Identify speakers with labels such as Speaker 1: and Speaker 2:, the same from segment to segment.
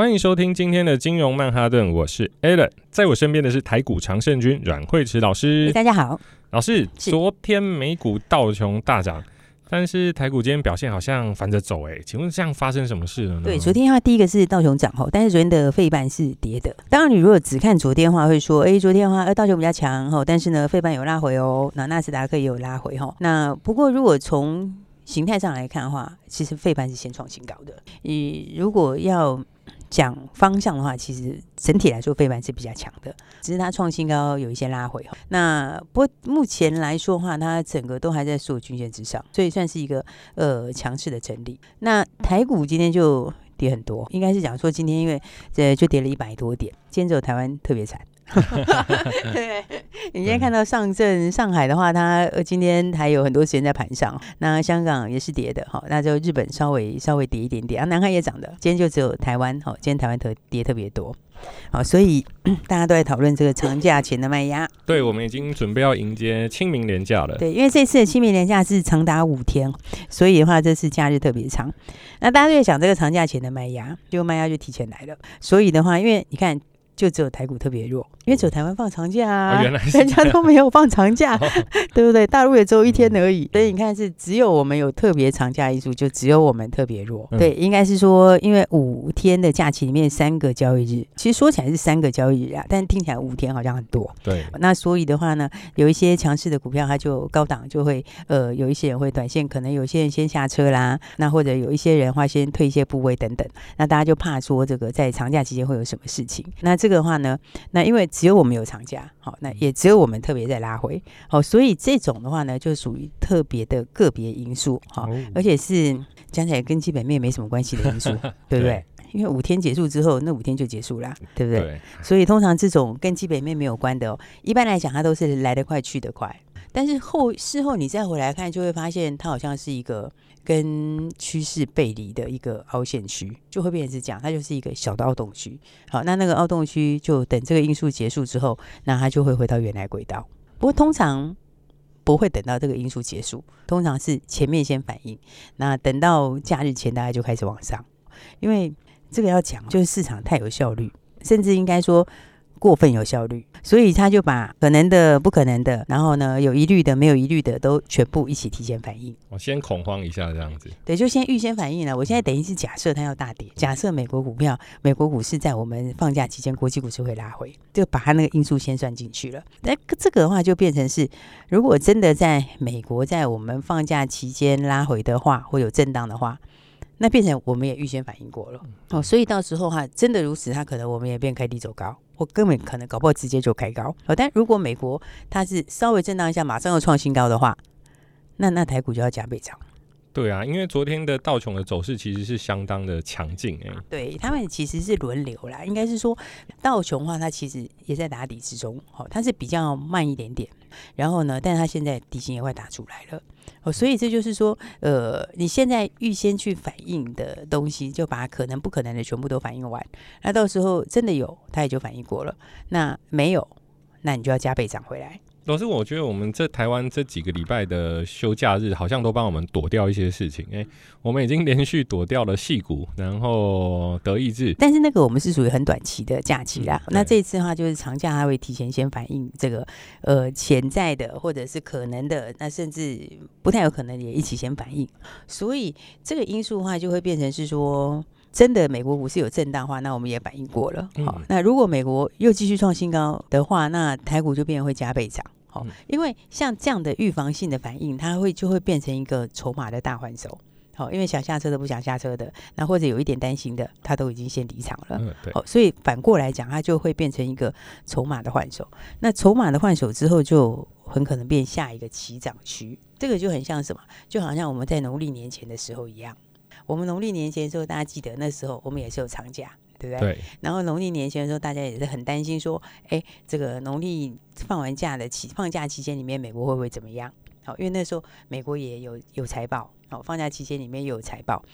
Speaker 1: 欢迎收听今天的金融曼哈顿，我是 Alan，在我身边的是台股常胜军阮慧慈老师。
Speaker 2: 大家好，
Speaker 1: 老师，昨天美股道琼大涨，但是台股今天表现好像反着走，哎，请问这样发生什么事了呢？
Speaker 2: 对，昨天的话，第一个是道琼涨吼，但是昨天的费半是跌的。当然，你如果只看昨天的话，会说，哎，昨天的话，呃，道琼比较强吼，但是呢，费半有拉回哦，那纳斯达克也有拉回吼。那不过如果从形态上来看的话，其实费半是先创新高的。你如果要讲方向的话，其实整体来说，非凡是比较强的，只是它创新高有一些拉回。那不过目前来说的话，它整个都还在所有均线之上，所以算是一个呃强势的整理。那台股今天就跌很多，应该是讲说今天因为这就跌了一百多点，今天只有台湾特别惨。对，你今天看到上证上海的话，它今天还有很多时间在盘上。那香港也是跌的，哈，那就日本稍微稍微跌一点点啊，南韩也涨的。今天就只有台湾，好，今天台湾特跌特别多，好，所以 大家都在讨论这个长假前的卖压。
Speaker 1: 对，我们已经准备要迎接清明连假了。
Speaker 2: 对，因为这次的清明连假是长达五天，所以的话这次假日特别长。那大家就在想这个长假前的卖压，就卖压就提前来了。所以的话，因为你看。就只有台股特别弱，因为只有台湾放长假啊，哦、原来 人家都没有放长假，哦、对不对？大陆也只有一天而已，所以你看是只有我们有特别长假一数，就只有我们特别弱。嗯、对，应该是说，因为五天的假期里面三个交易日，其实说起来是三个交易日啊，但听起来五天好像很多。对，那所以的话呢，有一些强势的股票，它就高档就会呃，有一些人会短线，可能有些人先下车啦，那或者有一些人话先退一些部位等等，那大家就怕说这个在长假期间会有什么事情，那这个的话呢，那因为只有我们有长假，好，那也只有我们特别在拉回，好，所以这种的话呢，就属于特别的个别因素，好，而且是讲起来跟基本面没什么关系的因素，对不对？因为五天结束之后，那五天就结束啦，对不对？对。所以通常这种跟基本面没有关的哦，一般来讲它都是来得快去得快，但是后事后你再回来看，就会发现它好像是一个。跟趋势背离的一个凹陷区，就会变成是这样，它就是一个小的凹洞区。好，那那个凹洞区就等这个因素结束之后，那它就会回到原来轨道。不过通常不会等到这个因素结束，通常是前面先反应，那等到假日前大概就开始往上。因为这个要讲，就是市场太有效率，甚至应该说。过分有效率，所以他就把可能的、不可能的，然后呢，有疑虑的、没有疑虑的，都全部一起提前反应。
Speaker 1: 我先恐慌一下，这样子。
Speaker 2: 对，就先预先反应了。我现在等于是假设它要大跌，假设美国股票、美国股市在我们放假期间，国际股市会拉回，就把它那个因素先算进去了。那这个的话，就变成是，如果真的在美国在我们放假期间拉回的话，会有震荡的话。那变成我们也预先反应过了哦，所以到时候哈，真的如此，它可能我们也变开低走高，我根本可能搞不好直接就开高哦。但如果美国它是稍微震荡一下，马上又创新高的话，那那台股就要加倍涨。
Speaker 1: 对啊，因为昨天的道琼的走势其实是相当的强劲哎。
Speaker 2: 对，他们其实是轮流啦，应该是说道琼的话，它其实也在打底之中，哦，它是比较慢一点点。然后呢，但是它现在底薪也快打出来了，哦，所以这就是说，呃，你现在预先去反映的东西，就把可能不可能的全部都反映完，那到时候真的有，它也就反映过了；那没有，那你就要加倍涨回来。
Speaker 1: 老师，我觉得我们这台湾这几个礼拜的休假日，好像都帮我们躲掉一些事情。哎、欸，我们已经连续躲掉了戏谷，然后德意志。
Speaker 2: 但是那个我们是属于很短期的假期啦。嗯、那这一次的话，就是长假，它会提前先反映这个呃潜在的或者是可能的，那甚至不太有可能也一起先反映。所以这个因素的话，就会变成是说。真的，美国股市有震荡的话，那我们也反应过了。好、嗯，那如果美国又继续创新高的话，那台股就变会加倍涨。好，因为像这样的预防性的反应，它会就会变成一个筹码的大换手。好，因为想下车的不想下车的，那或者有一点担心的，他都已经先离场了。嗯，对。好，所以反过来讲，它就会变成一个筹码的换手。那筹码的换手之后，就很可能变下一个起涨区。这个就很像什么？就好像我们在农历年前的时候一样。我们农历年前的时候，大家记得那时候我们也是有长假，对不对？
Speaker 1: 对。
Speaker 2: 然后农历年前的时候，大家也是很担心说，哎，这个农历放完假的期放假期间里面，美国会不会怎么样？好，因为那时候美国也有有财报，好，放假期间里面又有财报。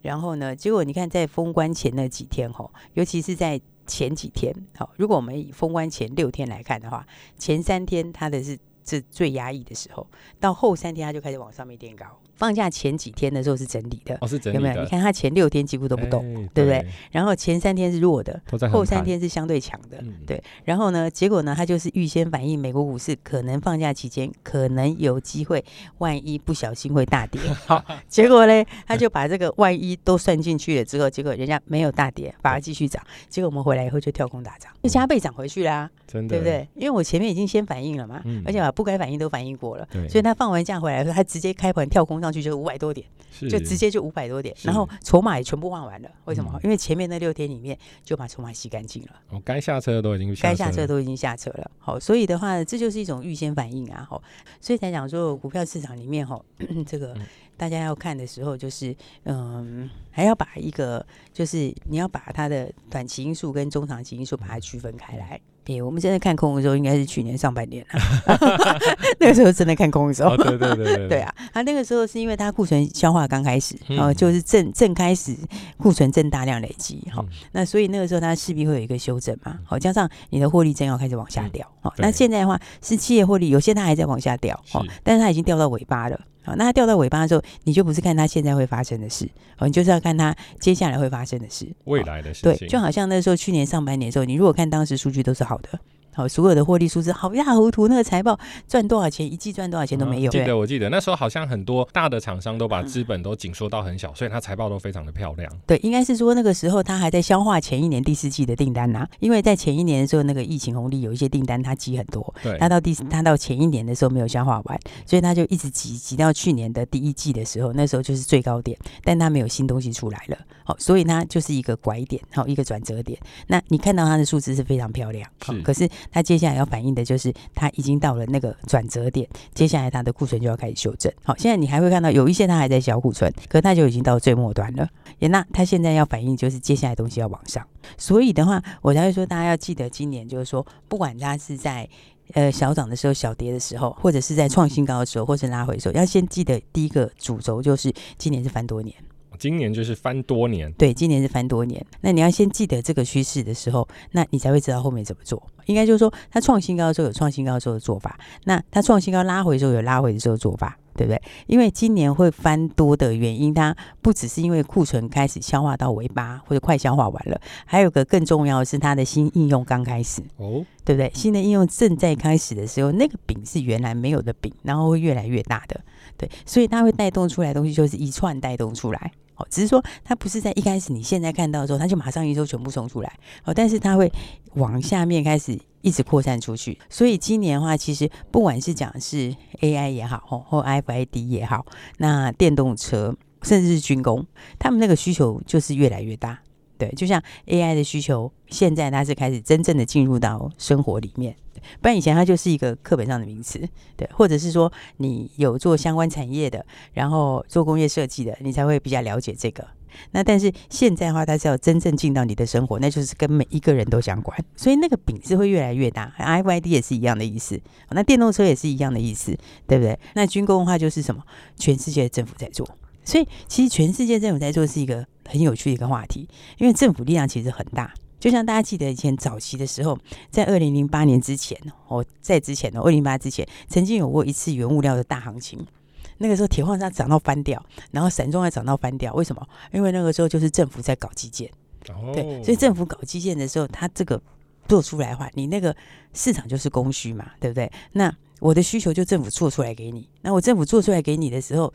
Speaker 2: 然后呢，结果你看在封关前那几天，吼，尤其是在前几天，好，如果我们以封关前六天来看的话，前三天它的是是最压抑的时候，到后三天它就开始往上面垫高。放假前几天的时候是整理的，
Speaker 1: 哦，是整理的，
Speaker 2: 有没有？你看它前六天几乎都不动，
Speaker 1: 欸、
Speaker 2: 对不
Speaker 1: 对？
Speaker 2: 然后前三天是弱的，后三天是相对强的，
Speaker 1: 嗯，
Speaker 2: 对。然后呢，结果呢，它就是预先反映美国股市可能放假期间可能有机会，万一不小心会大跌。好，结果呢，他就把这个万一都算进去了之后，结果人家没有大跌，反而继续涨。结果我们回来以后就跳空大涨，就加倍涨回去啦，
Speaker 1: 真的，
Speaker 2: 对不对？因为我前面已经先反应了嘛，
Speaker 1: 嗯、
Speaker 2: 而且把不该反应都反应过了，所以他放完假回来的时候，他直接开盘跳空上去就是五百多点。就直接就五百多点，然后筹码也全部换完了。为什么？嗯、因为前面那六天里面就把筹码洗干净了。
Speaker 1: 哦，该下车的都已经
Speaker 2: 该下车都已经下车了。好，所以的话，这就是一种预先反应啊。好，所以才讲说股票市场里面哈，这个大家要看的时候，就是嗯，还要把一个就是你要把它的短期因素跟中长期因素把它区分开来。对，我们现在看空的时候，应该是去年上半年了。那个时候真的看空的时候，
Speaker 1: 哦、对对对对，
Speaker 2: 对 啊，他那个时候是因为他库存消化刚开始，然后就是正正开始库存正大量累积，好、嗯，那所以那个时候它势必会有一个修正嘛，好，加上你的获利正要开始往下掉，好、嗯，那现在的话是企业获利，有些它还在往下掉，好，但是它已经掉到尾巴了。好，那它掉到尾巴的时候，你就不是看它现在会发生的事，哦，你就是要看它接下来会发生的事，
Speaker 1: 未来的事
Speaker 2: 情。对，就好像那时候去年上半年的时候，你如果看当时数据都是好的。好，所有的获利数字好一塌糊涂，那个财报赚多少钱，一季赚多少钱都没有。
Speaker 1: 记得我记得那时候好像很多大的厂商都把资本都紧缩到很小，嗯，所以它财报都非常的漂亮。
Speaker 2: 对，应该是说那个时候他还在消化前一年第四季的订单呐，啊，因为在前一年的时候那个疫情红利有一些订单它积很多，对，他到第他到前一年的时候没有消化完，所以他就一直挤挤到去年的第一季的时候，那时候就是最高点，但他没有新东西出来了，好，所以它就是一个拐点，好，一个转折点。那你看到它的数字是非常漂亮，好，可是它接下来要反。映的就是它已经到了那个转折点，接下来它的库存就要开始修正。好，现在你还会看到有一些它还在小库存，可是它就已经到最末端了。也那它现在要反应就是接下来东西要往上，所以的话，我才会说大家要记得今年就是说，不管它是在呃小涨的时候、小跌的时候，或者是在创新高的时候，或者拉回的时候，要先记得第一个主轴就是今年是翻多年。
Speaker 1: 今年就是翻多年，
Speaker 2: 对，今年是翻多年。那你要先记得这个趋势的时候，那你才会知道后面怎么做。应该就是说，它创新高的时候有创新高的时候的做法，那它创新高拉回的时候有拉回的时候的做法，对不对？因为今年会翻多的原因，它不只是因为库存开始消化到尾巴或者快消化完了，还有个更重要的是它的新应用刚开始，哦，对不对？新的应用正在开始的时候，那个饼是原来没有的饼，然后会越来越大的，对，所以它会带动出来的东西就是一串带动出来。只是说它不是在一开始你现在看到的时候，它就马上一周全部冲出来哦，但是它会往下面开始一直扩散出去。所以今年的话，其实不管是讲是 AI 也好，或或 FID 也好，那电动车甚至是军工，他们那个需求就是越来越大。对，就像 AI 的需求，现在它是开始真正的进入到生活里面。不然以前它就是一个课本上的名词，对，或者是说你有做相关产业的，然后做工业设计的，你才会比较了解这个。那但是现在的话，它是要真正进到你的生活，那就是跟每一个人都相关，所以那个饼是会越来越大。FID 也是一样的意思，那电动车也是一样的意思，对不对？那军工的话就是什么？全世界政府在做，所以其实全世界政府在做是一个很有趣的一个话题，因为政府力量其实很大。就像大家记得以前早期的时候，在二零零八年之前，哦，在之前的二零零八之前，曾经有过一次原物料的大行情。那个时候铁矿砂涨到翻掉，然后散装也涨到翻掉。为什么？因为那个时候就是政府在搞基建，哦、对，所以政府搞基建的时候，它这个做出来的话，你那个市场就是供需嘛，对不对？那我的需求就政府做出来给你，那我政府做出来给你的时候。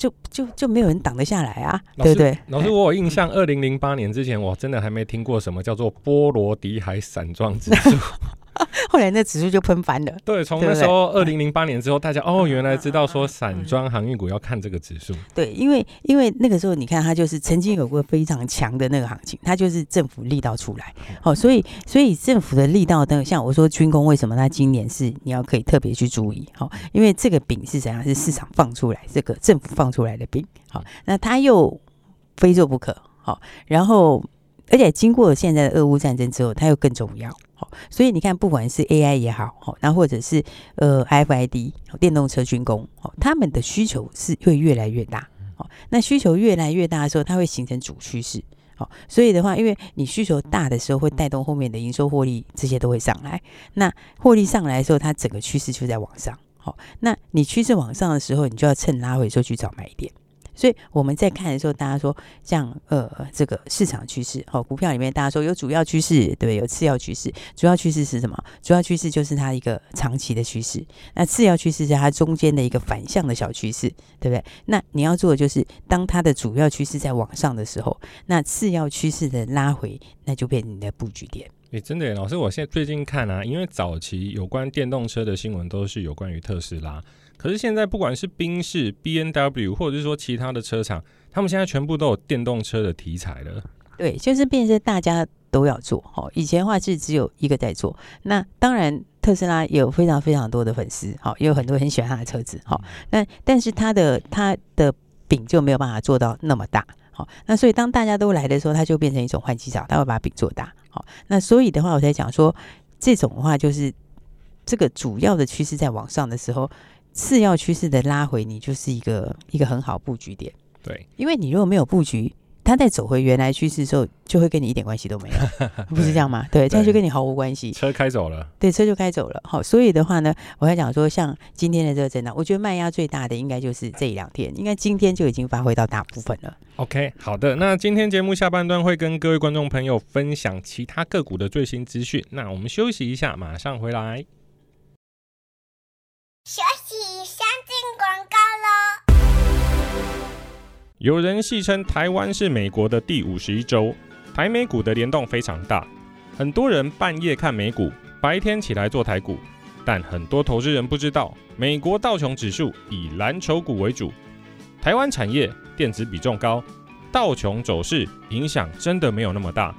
Speaker 2: 就就就没有人挡得下来啊，对不对？
Speaker 1: 老师，我有印象，二零零八年之前，我真的还没听过什么叫做波罗的海散装指数。
Speaker 2: 后来那指数就喷翻了。
Speaker 1: 对，从那时候二零零八年之后，大家哦，原来知道说散装航运股要看这个指数。
Speaker 2: 对，因为因为那个时候你看它就是曾经有过非常强的那个行情，它就是政府力道出来。好，所以所以政府的力道呢，像我说军工为什么它今年是你要可以特别去注意。好，因为这个饼是怎样？是市场放出来，这个政府放出来的饼。好，那它又非做不可。好，然后。而且经过现在的俄乌战争之后，它又更重要。所以你看，不管是 AI 也好，那或者是呃 FID 电动车军工，哦他们的需求是会越来越大。哦那需求越来越大的时候，它会形成主趋势。哦所以的话，因为你需求大的时候，会带动后面的营收获利这些都会上来。那获利上来的时候，它整个趋势就在往上。好，那你趋势往上的时候，你就要趁拉回的时候去找买点。所以我们在看的时候，大家说像呃这个市场趋势，好，股票里面大家说有主要趋势，对对？有次要趋势。主要趋势是什么？主要趋势就是它一个长期的趋势。那次要趋势是它中间的一个反向的小趋势，对不对？那你要做的就是，当它的主要趋势在往上的时候，那次要趋势的拉回，那就变成你的布局
Speaker 1: 点。诶、真的，老师，我现在最近看啊，因为早期有关电动车的新闻都是有关于特斯拉。可是现在，不管是宾士、B N W，或者是说其他的车厂，他们现在全部都有电动车的题材了。
Speaker 2: 对，就是变成大家都要做。好，以前的话是只有一个在做。那当然，特斯拉有非常非常多的粉丝，好，也有很多很喜欢他的车子。好，那但是他的他的饼就没有办法做到那么大。好，那所以当大家都来的时候，他就变成一种换机潮，他会把饼做大。好，那所以的话，我才讲说，这种的话就是这个主要的趋势在往上的时候。次要趋势的拉回，你就是一个一个很好布局点。
Speaker 1: 对，
Speaker 2: 因为你如果没有布局，它再走回原来趋势的时候，就会跟你一点关系都没有，不是这样吗？对，这样就跟你毫无关系。
Speaker 1: 车开走了，
Speaker 2: 对，车就开走了。好，所以的话呢，我要讲说，像今天的这个震荡，我觉得卖压最大的应该就是这一两天，应该今天就已经发挥到大部分了。
Speaker 1: OK，好的，那今天节目下半段会跟各位观众朋友分享其他个股的最新资讯。那我们休息一下，马上回来。
Speaker 3: 休息，先进广告喽。
Speaker 1: 有人戏称台湾是美国的第五十一州，台美股的联动非常大。很多人半夜看美股，白天起来做台股，但很多投资人不知道，美国道琼指数以蓝筹股为主，台湾产业电子比重高，道琼走势影响真的没有那么大。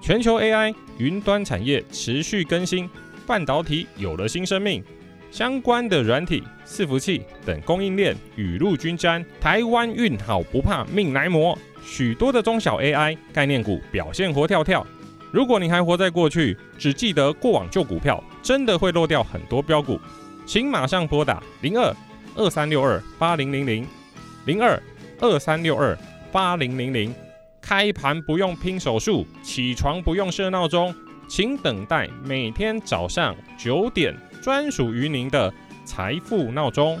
Speaker 1: 全球 AI 云端产业持续更新，半导体有了新生命。相关的软体、伺服器等供应链雨露均沾，台湾运好不怕命来磨，许多的中小 AI 概念股表现活跳跳。如果你还活在过去，只记得过往旧股票，真的会漏掉很多标股。请马上拨打零二二三六二八零零零零二二三六二八零零零，开盘不用拼手速，起床不用设闹钟，请等待每天早上九点。专属于您的财富闹钟。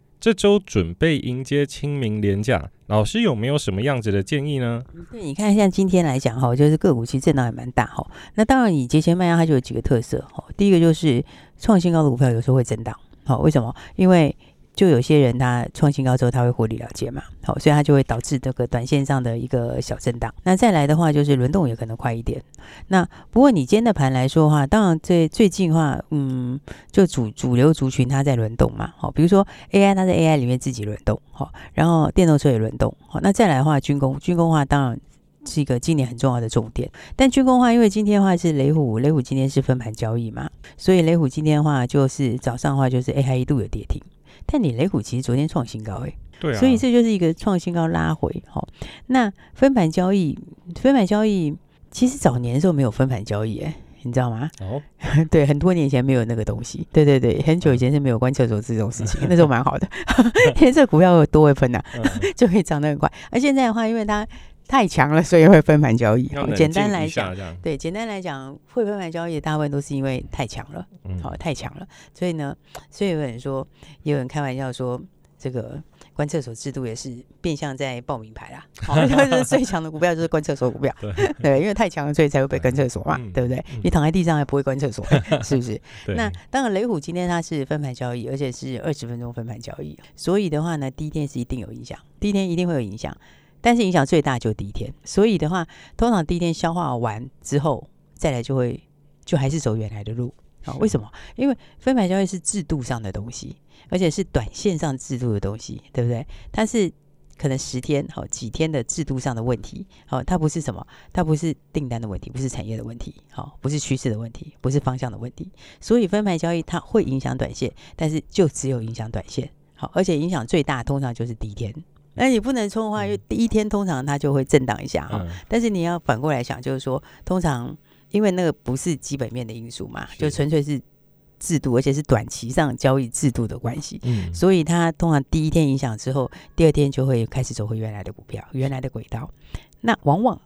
Speaker 1: 这周准备迎接清明连假，老师有没有什么样子的建议呢？
Speaker 2: 对，你看像今天来讲哈，就是个股其实震荡也蛮大哈。那当然，以节前卖压它就有几个特色哈。第一个就是创新高的股票有时候会震荡，好，为什么？因为就有些人他创新高之后他会获利了结嘛，好，所以它就会导致这个短线上的一个小震荡。那再来的话就是轮动也可能快一点。那不过你今天的盘来说的话，当然最最近话，嗯，就主主流族群它在轮动嘛，好，比如说 AI 它在 AI 里面自己轮动，好，然后电动车也轮动，好，那再来的话军工军工的话当然是一个今年很重要的重点。但军工的话，因为今天的话是雷虎，雷虎今天是分盘交易嘛，所以雷虎今天的话就是早上的话就是 AI 一度有跌停。但你雷虎其实昨天创新高哎，对啊，所以这就是一个创新高拉回哈。那分盘交易，分盘交易其实早年的时候没有分盘交易哎，你知道吗？哦，对，很多年前没有那个东西，对对对，很久以前是没有关厕所这种事情，那时候蛮好的，因为这股票多会分呐，就可以涨得很快。而现在的话，因为它太强了，所以会分盘交易。简单来讲，对，简单来讲，会分盘交易的大部分都是因为太强了，好、嗯，太强了。所以呢，所以有人说，也有人开玩笑说，这个关厕所制度也是变相在报名牌啦。好，就是最强的股票就是关厕所股票，对，对，因为太强了，所以才会被关厕所嘛，对，对不对？你躺在地上还不会关厕所，是不是？那当然，雷虎今天它是分盘交易，而且是二十分钟分盘交易，所以的话呢，第一天是一定有影响，第一天一定会有影响。但是影响最大就第一天，所以的话，通常第一天消化完之后，再来就会就还是走原来的路啊？为什么？因为分盘交易是制度上的东西，而且是短线上制度的东西，对不对？它是可能十天好几天的制度上的问题，好，它不是什么，它不是订单的问题，不是产业的问题，好，不是趋势的问题，不是方向的问题。所以分盘交易它会影响短线，但是就只有影响短线，好，而且影响最大通常就是第一天。那你不能冲的话，因为第一天通常它就会震荡一下哈。但是你要反过来想，就是说，通常因为那个不是基本面的因素嘛，就纯粹是制度，而且是短期上交易制度的关系。嗯，所以它通常第一天影响之后，第二天就会开始走回原来的股票，原来的轨道。那往往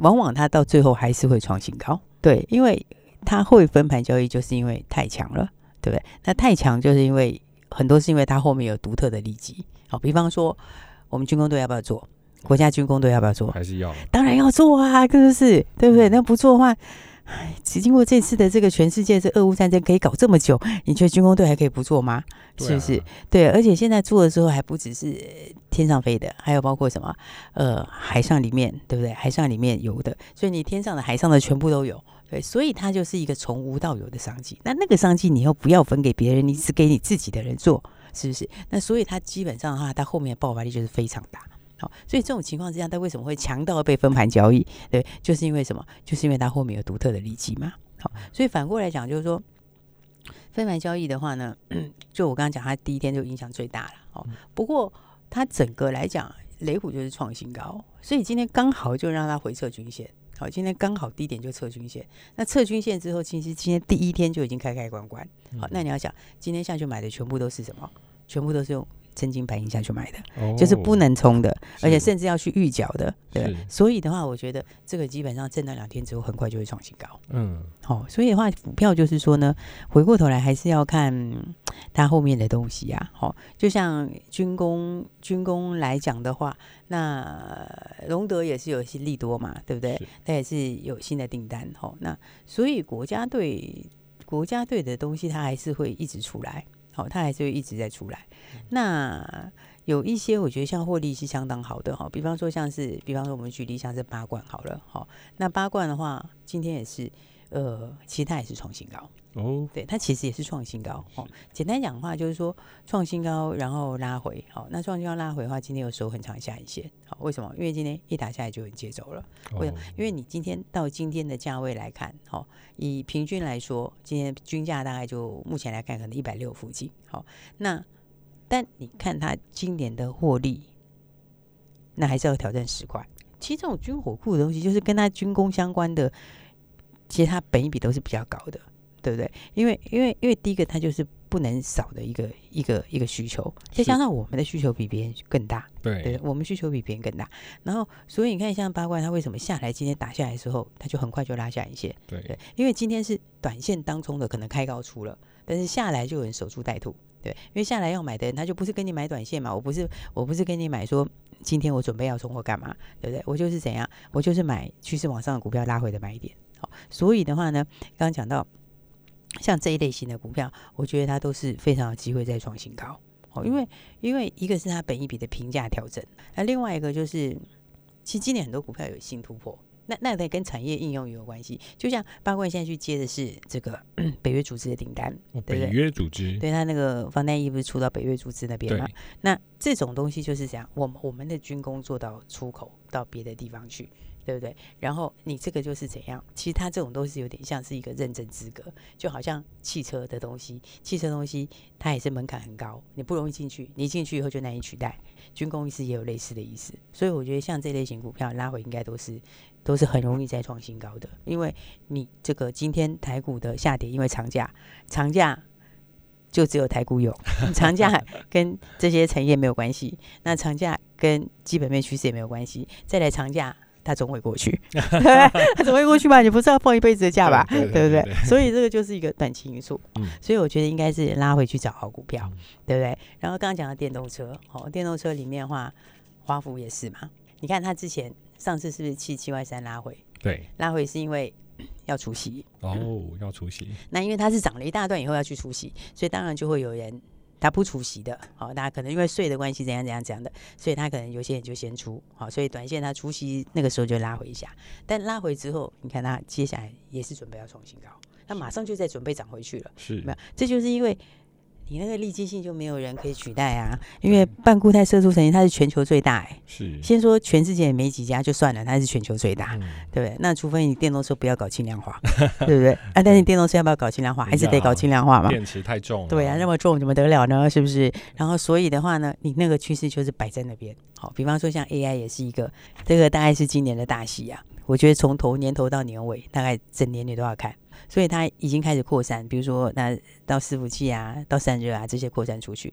Speaker 2: 往往它到最后还是会创新高，对，因为它会分盘交易，就是因为太强了，对不对？那太强就是因为很多是因为它后面有独特的利基。好，比方说，我们军工队要不要做？国家军工队要不要做？还是要？当然要做啊，是不是？对不对？那不做的话，哎，只经过这次的这个全世界这俄乌战争可以搞这么久，你觉得军工队还可以不做吗？是不是？对，而且现在做的时候还不只是天上飞的，还有包括什么呃海上里面，对不对？海上里面游的，所以你天上的、海上的全部都有，对，所以它就是一个从无到有的商机。那那个商机你又不要分给别人，你只给你自己的人做，是不是？那所以它基本上的话，它后面的爆发力就是非常大。好，所以这种情况之下，它为什么会强到被分盘交易？对，就是因为什么？就是因为它后面有独特的利基嘛。好，所以反过来讲，就是说分盘交易的话呢，就我刚刚讲，它第一天就影响最大了。哦，不过它整个来讲，雷虎就是创新高，所以今天刚好就让它回撤均线。好，今天刚好低点就测均线。那测均线之后，其实今天第一天就已经开开关关。好，那你要想，今天下去买的全部都是什么？全部都是用。真金白银下去买的，哦、就是不能冲的，而且甚至要去预缴的，对。所以的话，我觉得这个基本上震荡两天之后，很快就会创新高。嗯，好、哦，所以的话，股票就是说呢，回过头来还是要看 它后面的东西啊。好、哦，就像军工军工来讲的话，那隆德也是有些利多嘛，对不对？它也是有新的订单。好、哦，那所以国家队国家队的东西，它还是会一直出来。好，它还是会一直在出来。那有一些我觉得像获利是相当好的哈，比方说像是，比方说我们举例像是八冠好了，好，那八冠的话，今天也是，呃，其实它也是创新高。哦，对，它其实也是创新高哦。简单讲的话，就是说创新高，然后拉回。好，那创新高拉回的话，今天有收很长下影线。好，为什么？因为今天一打下来就很接走了。为什么？因为你今天到今天的价位来看，好，以平均来说，今天均价大概就目前来看可能一百六附近。好，那但你看它今年的获利，那还是要挑战十块。其实这种军火库的东西，就是跟它军工相关的，其实它本一比都是比较高的。对不对？因为因为因为第一个，它就是不能少的一个一个一个需求，再加上我们的需求比别人更大，对，对，我们需求比别人更大。然后，所以你看，像八卦，它为什么下来？今天打下来的时候，它就很快就拉下一线，对，对，因为今天是短线当中的可能开高出了，但是下来就有人守株待兔，对，因为下来要买的人，他就不是跟你买短线嘛，我不是我不是跟你买说今天我准备要冲或干嘛，对不对？我就是怎样，我就是买趋势往上的股票拉回的买点。好，所以的话呢，刚刚讲到。像这一类型的股票，我觉得它都是非常有机会再创新高哦，因为因为一个是它本一笔的评价调整，那另外一个就是，其实今年很多股票有新突破，那那得跟产业应用也有关系。就像八冠现在去接的是这个 北约组织的订单，哦、对不对？北约组织，对，他那个防弹衣不是出到北约组织那边吗？那这种东西就是这样，我们我们的军工做到出口到别的地方去。对不对？然后你这个就是怎样？其实它这种都是有点像是一个认证资格，就好像汽车的东西，汽车东西它也是门槛很高，你不容易进去，你进去以后就难以取代。军工意思也有类似的意思，所以我觉得像这类型股票拉回应该都是都是很容易再创新高的，因为你这个今天台股的下跌，因为长假，长假就只有台股有，长假跟这些产业没有关系，那长假跟基本面趋势也没有关系，再来长假。它总会过去，他总会过去吧？你不是要放一辈子的假吧？对不对？所以这个就是一个短期因素。嗯，所以我觉得应该是拉回去找好股票，嗯、对不对？然后刚刚讲到电动车，哦，电动车里面的话，华孚也是嘛。你看它之前上次是不是七七万三拉回？对，拉回是因为 要出席哦，要出席。那因为它是涨了一大段以后要去出席，所以当然就会有人。他不出席的，好，大家可能因为税的关系，怎样怎样怎样的，所以他可能有些人就先出，好，所以短线他出席那个时候就拉回一下，但拉回之后，你看他接下来也是准备要创新高，他马上就在准备涨回去了，是，没有，这就是因为。你那个利基性就没有人可以取代啊，因为半固态色素成型，它是全球最大哎、欸。是，先说全世界也没几家就算了，它是全球最大，嗯、对不对？那除非你电动车不要搞轻量化，对不对？啊，但是电动车要不要搞轻量化，还是得搞轻量化嘛？电池太重了。对啊，那么重怎么得了呢？是不是？然后所以的话呢，你那个趋势就是摆在那边。好，比方说像 AI 也是一个，这个大概是今年的大戏啊。我觉得从头年头到年尾，大概整年你都要看。所以它已经开始扩散，比如说那到伺服器啊，到散热啊这些扩散出去。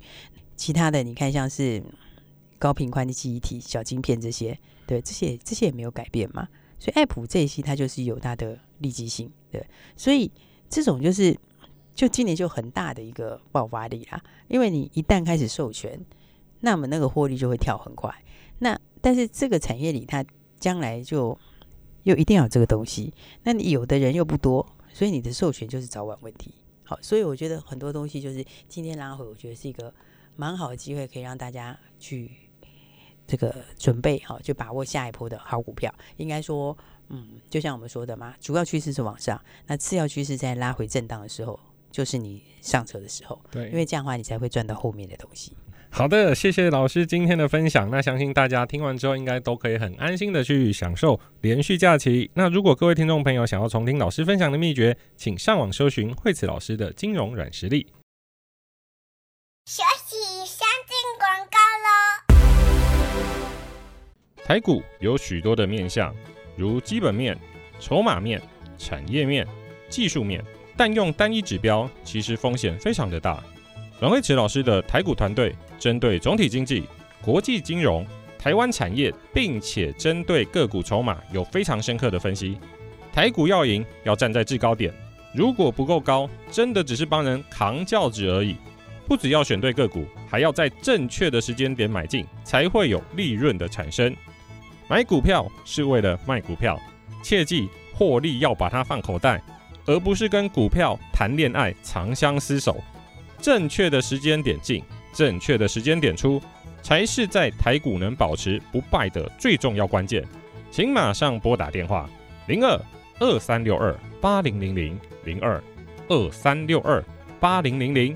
Speaker 2: 其他的你看像是高频宽的记忆体、小晶片这些，对这些这些也没有改变嘛。所以爱普这一期它就是有它的利基性，对。所以这种就是就今年就很大的一个爆发力啦，因为你一旦开始授权，那么那个获利就会跳很快。那但是这个产业里它将来就又一定要有这个东西，那你有的人又不多。所以你的授权就是早晚问题。好，所以我觉得很多东西就是今天拉回，我觉得是一个蛮好的机会，可以让大家去这个准备好，就把握下一波的好股票。应该说，嗯，就像我们说的嘛，主要趋势是往上，那次要趋势在拉回震荡的时候，就是你上车的时候。
Speaker 1: 对，
Speaker 2: 因为这样的话，你才会赚到后面的东西。
Speaker 1: 好的，谢谢老师今天的分享。那相信大家听完之后，应该都可以很安心的去享受连续假期。那如果各位听众朋友想要重听老师分享的秘诀，请上网搜寻惠慈老师的金融软实力。
Speaker 3: 学习先进广告喽。
Speaker 1: 台股有许多的面向，如基本面、筹码面、产业面、技术面，但用单一指标其实风险非常的大。阮惠慈老师的台股团队针对总体经济、国际金融、台湾产业，并且针对个股筹码有非常深刻的分析。台股要赢，要站在制高点，如果不够高，真的只是帮人扛轿子而已。不只要选对个股，还要在正确的时间点买进，才会有利润的产生。买股票是为了卖股票，切记获利要把它放口袋，而不是跟股票谈恋爱、长相厮守。正确的时间点进，正确的时间点出，才是在台股能保持不败的最重要关键。请马上拨打电话零二二三六二八零零零零二二三六二八零零零。